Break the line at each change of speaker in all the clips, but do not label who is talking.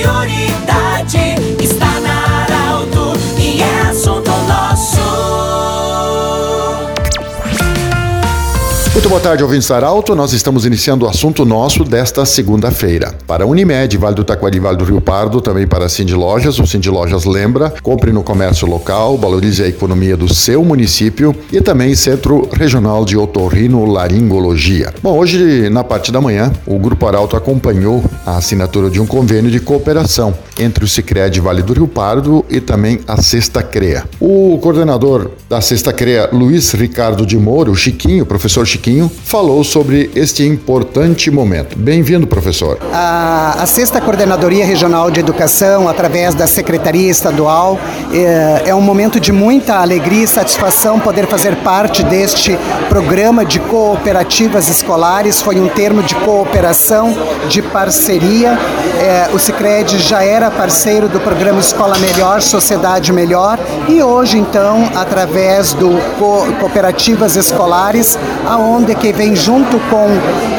よりだ Muito boa tarde, ouvintes Arauto. Nós estamos iniciando o assunto nosso desta segunda-feira. Para a Unimed, Vale do Taquari, Vale do Rio Pardo, também para a Cindy Lojas. O Cindy Lojas lembra, compre no comércio local, valorize a economia do seu município e também Centro Regional de Otorrino Laringologia. Bom, hoje, na parte da manhã, o Grupo Arauto acompanhou a assinatura de um convênio de cooperação entre o Sicredi Vale do Rio Pardo e também a Sexta CREA. O coordenador da Sexta CREA, Luiz Ricardo de Moura, o Chiquinho, professor Chiquinho, falou sobre este importante momento. Bem-vindo, professor.
A, a Sexta Coordenadoria Regional de Educação, através da Secretaria Estadual, é, é um momento de muita alegria e satisfação poder fazer parte deste programa de cooperativas escolares. Foi um termo de cooperação, de parceria. É, o Sicredi já era parceiro do programa Escola Melhor, Sociedade Melhor e hoje então através do co cooperativas escolares, aonde que vem junto com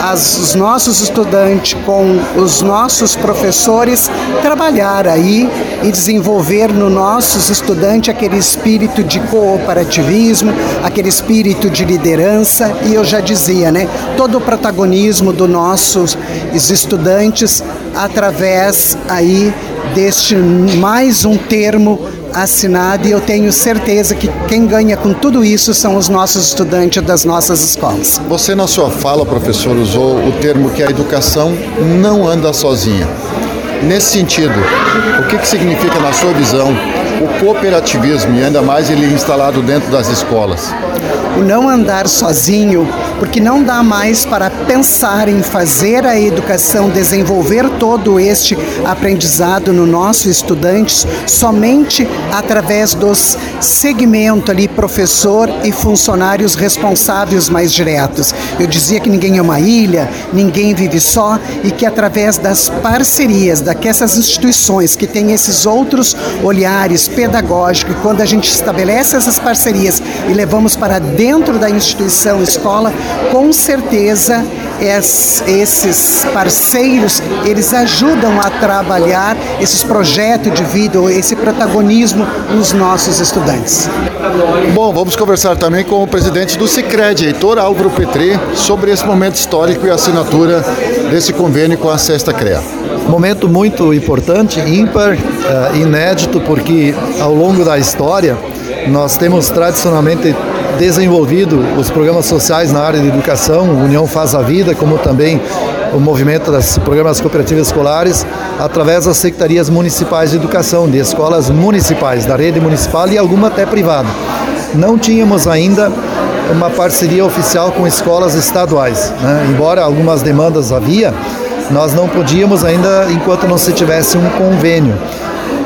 as, os nossos estudantes, com os nossos professores trabalhar aí e desenvolver no nossos estudantes aquele espírito de cooperativismo, aquele espírito de liderança. E eu já dizia, né, todo o protagonismo dos nossos estudantes através aí deste mais um termo assinado e eu tenho certeza que quem ganha com tudo isso são os nossos estudantes das nossas escolas.
Você na sua fala, professor, usou o termo que a educação não anda sozinha. Nesse sentido, o que, que significa na sua visão o cooperativismo e ainda mais ele instalado dentro das escolas?
o não andar sozinho, porque não dá mais para pensar em fazer a educação, desenvolver todo este aprendizado no nosso estudantes somente através dos segmentos ali professor e funcionários responsáveis mais diretos. Eu dizia que ninguém é uma ilha, ninguém vive só e que através das parcerias daquelas instituições que têm esses outros olhares pedagógicos, quando a gente estabelece essas parcerias e levamos para dentro da instituição escola, com certeza esses parceiros eles ajudam a trabalhar esses projetos de vida, esse protagonismo nos nossos estudantes.
Bom, vamos conversar também com o presidente do Sicredi, Heitor Álvaro Petri, sobre esse momento histórico e assinatura desse convênio com a Sexta CREA.
Momento muito importante, ímpar, eh, inédito, porque ao longo da história nós temos tradicionalmente desenvolvido os programas sociais na área de educação, União Faz a Vida, como também o movimento das programas cooperativas escolares, através das secretarias municipais de educação, de escolas municipais, da rede municipal e alguma até privada. Não tínhamos ainda uma parceria oficial com escolas estaduais, né? embora algumas demandas havia, nós não podíamos ainda enquanto não se tivesse um convênio.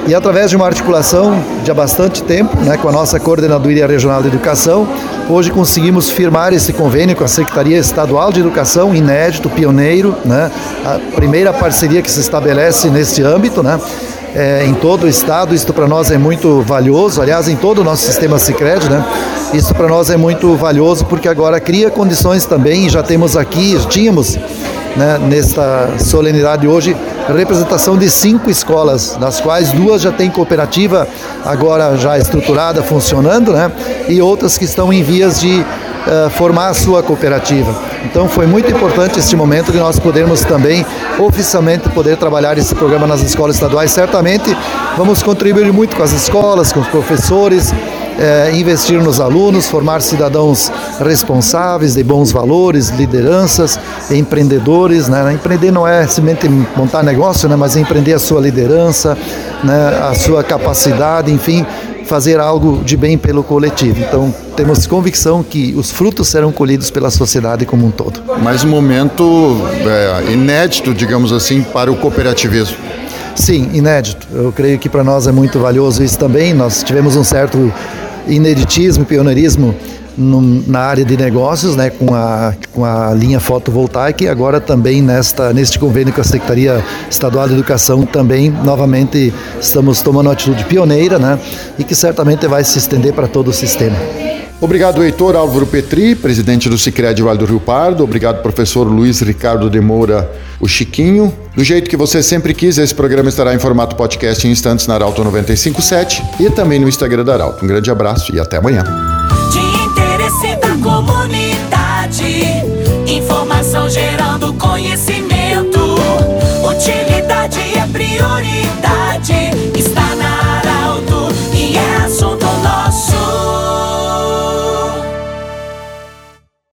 E através de uma articulação de há bastante tempo, né, com a nossa Coordenadoria Regional de Educação, hoje conseguimos firmar esse convênio com a Secretaria Estadual de Educação, inédito, pioneiro, né, a primeira parceria que se estabelece neste âmbito, né, é, em todo o estado. Isso para nós é muito valioso, aliás, em todo o nosso sistema Sicredi, né? Isso para nós é muito valioso porque agora cria condições também, já temos aqui, tínhamos né, nesta solenidade hoje, representação de cinco escolas, das quais duas já têm cooperativa agora já estruturada, funcionando, né, e outras que estão em vias de uh, formar a sua cooperativa. Então foi muito importante este momento de nós podermos também oficialmente poder trabalhar esse programa nas escolas estaduais. Certamente vamos contribuir muito com as escolas, com os professores, é, investir nos alunos, formar cidadãos responsáveis, de bons valores, lideranças, empreendedores. Né? Empreender não é simplesmente montar negócio, né? mas empreender a sua liderança, né? a sua capacidade, enfim, fazer algo de bem pelo coletivo. Então, temos convicção que os frutos serão colhidos pela sociedade como um todo.
Mais um momento é, inédito, digamos assim, para o cooperativismo.
Sim, inédito. Eu creio que para nós é muito valioso isso também. Nós tivemos um certo ineditismo, pioneirismo na área de negócios, né, com a, com a linha fotovoltaica e agora também nesta, neste convênio com a Secretaria Estadual de Educação também, novamente, estamos tomando uma atitude pioneira, né, e que certamente vai se estender para todo o sistema.
Obrigado, Heitor Álvaro Petri, presidente do Sicredi Vale do Rio Pardo. Obrigado, professor Luiz Ricardo de Moura, o Chiquinho. Do jeito que você sempre quis, esse programa estará em formato podcast em instantes na Arauto 957 e também no Instagram da Arauto. Um grande abraço e até amanhã.
De interesse da comunidade. informação gerando conhecimento.